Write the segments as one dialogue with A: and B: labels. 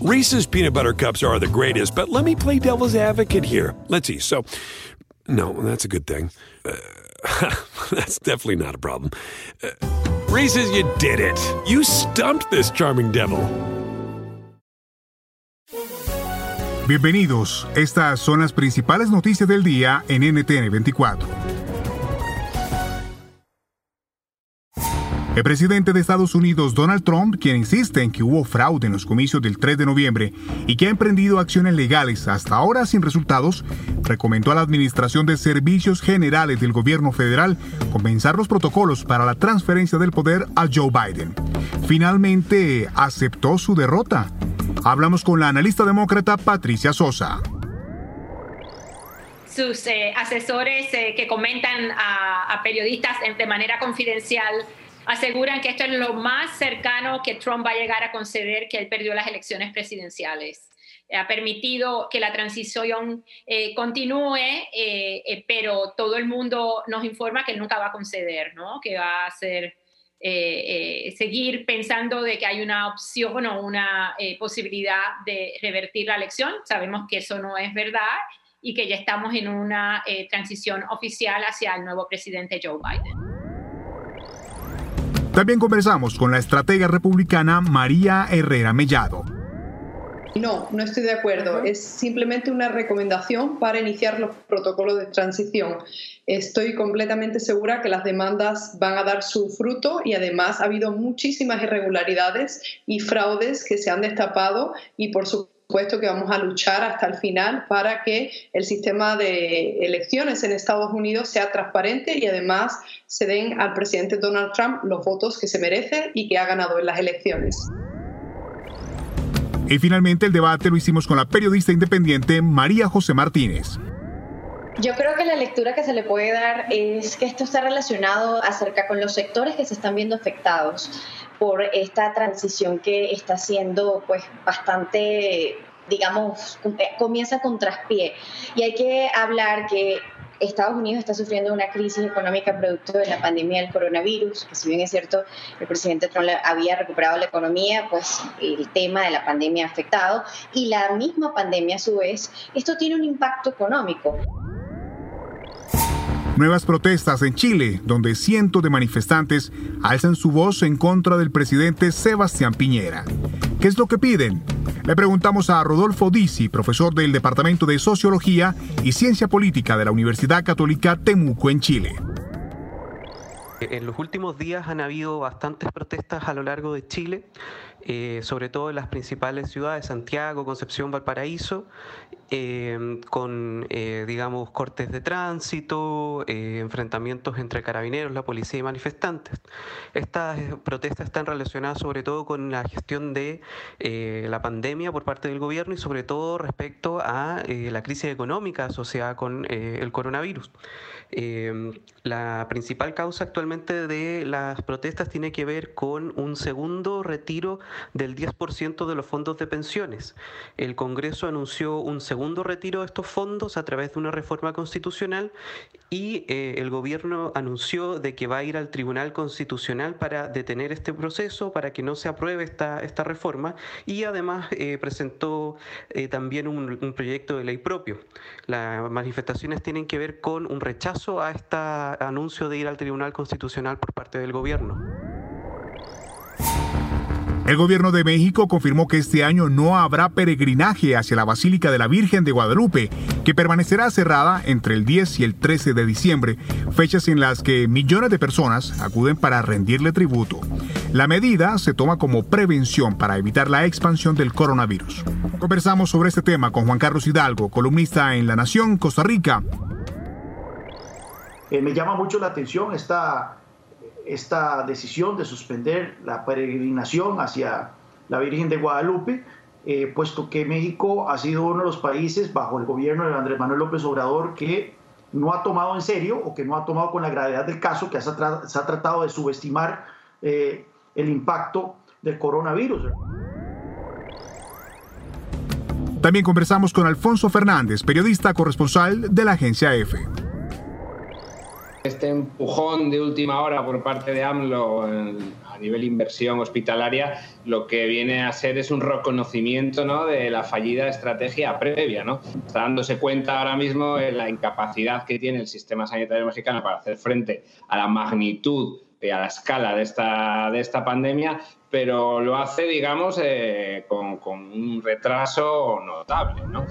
A: Reese's peanut butter cups are the greatest, but let me play devil's advocate here. Let's see. So, no, that's a good thing. Uh, that's definitely not a problem. Uh, Reese's, you did it. You stumped this charming devil.
B: Bienvenidos. Estas son las principales noticias del día en NTN 24. El presidente de Estados Unidos, Donald Trump, quien insiste en que hubo fraude en los comicios del 3 de noviembre y que ha emprendido acciones legales hasta ahora sin resultados, recomendó a la Administración de Servicios Generales del Gobierno Federal comenzar los protocolos para la transferencia del poder a Joe Biden. Finalmente aceptó su derrota. Hablamos con la analista demócrata Patricia Sosa
C: sus eh, asesores eh, que comentan a, a periodistas de manera confidencial aseguran que esto es lo más cercano que Trump va a llegar a conceder que él perdió las elecciones presidenciales. Ha permitido que la transición eh, continúe, eh, eh, pero todo el mundo nos informa que él nunca va a conceder, ¿no? que va a ser, seguir pensando de que hay una opción o una posibilidad de revertir la elección. Sabemos que eso no es verdad y que ya estamos en una transición oficial hacia el nuevo presidente Joe Biden.
B: También conversamos con la estratega republicana María Herrera Mellado.
D: No, no estoy de acuerdo. Es simplemente una recomendación para iniciar los protocolos de transición. Estoy completamente segura que las demandas van a dar su fruto y además ha habido muchísimas irregularidades y fraudes que se han destapado y por supuesto supuesto que vamos a luchar hasta el final para que el sistema de elecciones en Estados Unidos sea transparente y además se den al presidente Donald Trump los votos que se merece y que ha ganado en las elecciones.
B: Y finalmente el debate lo hicimos con la periodista independiente María José Martínez.
E: Yo creo que la lectura que se le puede dar es que esto está relacionado acerca con los sectores que se están viendo afectados por esta transición que está siendo pues bastante digamos, comienza con traspié. Y hay que hablar que Estados Unidos está sufriendo una crisis económica producto de la pandemia del coronavirus, que si bien es cierto, el presidente Trump había recuperado la economía, pues el tema de la pandemia ha afectado y la misma pandemia a su vez, esto tiene un impacto económico.
B: Nuevas protestas en Chile, donde cientos de manifestantes alzan su voz en contra del presidente Sebastián Piñera. ¿Qué es lo que piden? Le preguntamos a Rodolfo Dizzi, profesor del Departamento de Sociología y Ciencia Política de la Universidad Católica Temuco en Chile.
F: En los últimos días han habido bastantes protestas a lo largo de Chile, eh, sobre todo en las principales ciudades, Santiago, Concepción, Valparaíso, eh, con, eh, digamos, cortes de tránsito, enfrentamientos entre carabineros, la policía y manifestantes. Estas protestas están relacionadas sobre todo con la gestión de la pandemia por parte del gobierno y sobre todo respecto a la crisis económica asociada con el coronavirus. la principal causa actualmente de las protestas tiene que ver con un segundo retiro del 10% de los fondos de pensiones. El Congreso anunció un segundo retiro de estos fondos a través de una reforma constitucional y eh, el gobierno anunció de que va a ir al Tribunal Constitucional para detener este proceso, para que no se apruebe esta, esta reforma y además eh, presentó eh, también un, un proyecto de ley propio. Las manifestaciones tienen que ver con un rechazo a este anuncio de ir al Tribunal Constitucional por parte del gobierno.
B: El gobierno de México confirmó que este año no habrá peregrinaje hacia la Basílica de la Virgen de Guadalupe, que permanecerá cerrada entre el 10 y el 13 de diciembre, fechas en las que millones de personas acuden para rendirle tributo. La medida se toma como prevención para evitar la expansión del coronavirus. Conversamos sobre este tema con Juan Carlos Hidalgo, columnista en La Nación, Costa Rica.
G: Eh, me llama mucho la atención esta esta decisión de suspender la peregrinación hacia la Virgen de Guadalupe, eh, puesto que México ha sido uno de los países bajo el gobierno de Andrés Manuel López Obrador que no ha tomado en serio o que no ha tomado con la gravedad del caso, que se ha, tratado de subestimar eh, el impacto del coronavirus.
B: También conversamos con Alfonso Fernández, periodista corresponsal de la agencia EFE.
H: Este empujón de última hora por parte de AMLO a nivel inversión hospitalaria lo que viene a ser es un reconocimiento ¿no? de la fallida estrategia previa. ¿no? Está dándose cuenta ahora mismo de la incapacidad que tiene el sistema sanitario mexicano para hacer frente a la magnitud y a la escala de esta, de esta pandemia, pero lo hace, digamos, eh, con, con, un retraso notable. ¿no?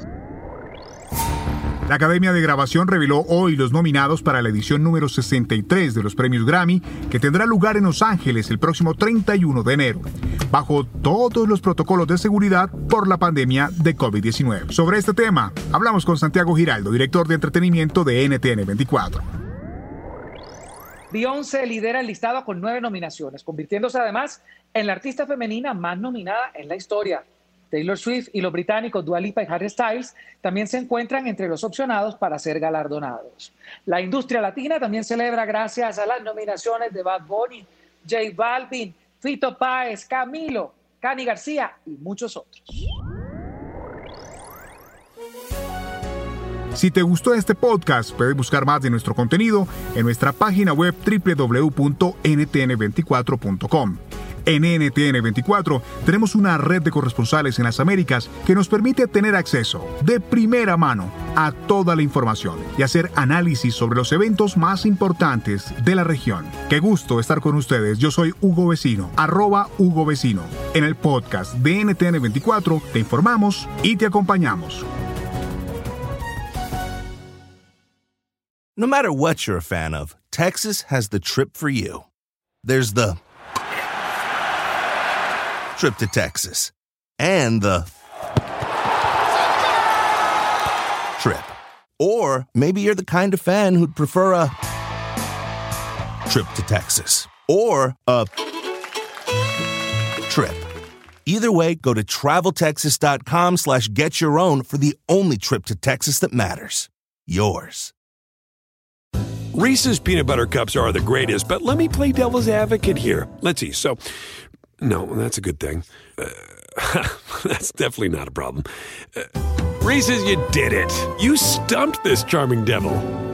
B: La Academia de Grabación reveló hoy los nominados para la edición número 63 de los premios Grammy, que tendrá lugar en Los Ángeles el próximo 31 de enero, bajo todos los protocolos de seguridad por la pandemia de COVID-19. Sobre este tema, hablamos con Santiago Giraldo, director de entretenimiento de NTN 24.
I: Beyoncé lidera el listado con nueve nominaciones, convirtiéndose además en la artista femenina más nominada en la historia. Taylor Swift y los británicos Dua Lipa y Harry Styles también se encuentran entre los opcionados para ser galardonados. La industria latina también celebra gracias a las nominaciones de Bad Bunny, J Balvin, Fito Páez, Camilo, Cani García y muchos otros.
B: Si te gustó este podcast, puedes buscar más de nuestro contenido en nuestra página web www.ntn24.com. En NTN 24 tenemos una red de corresponsales en las Américas que nos permite tener acceso de primera mano a toda la información y hacer análisis sobre los eventos más importantes de la región. Qué gusto estar con ustedes. Yo soy Hugo Vecino, arroba Hugo Vecino. En el podcast de NTN 24 te informamos y te acompañamos.
J: No matter what you're a fan of, Texas has the trip for you. There's the trip to Texas and the trip. Or maybe you're the kind of fan who'd prefer a trip to Texas or a trip. Either way, go to traveltexas.com slash get your own for the only trip to Texas that matters. Yours.
A: Reese's peanut butter cups are the greatest, but let me play devil's advocate here. Let's see. So, no, that's a good thing. Uh, that's definitely not a problem. Uh, Reese's, you did it. You stumped this charming devil.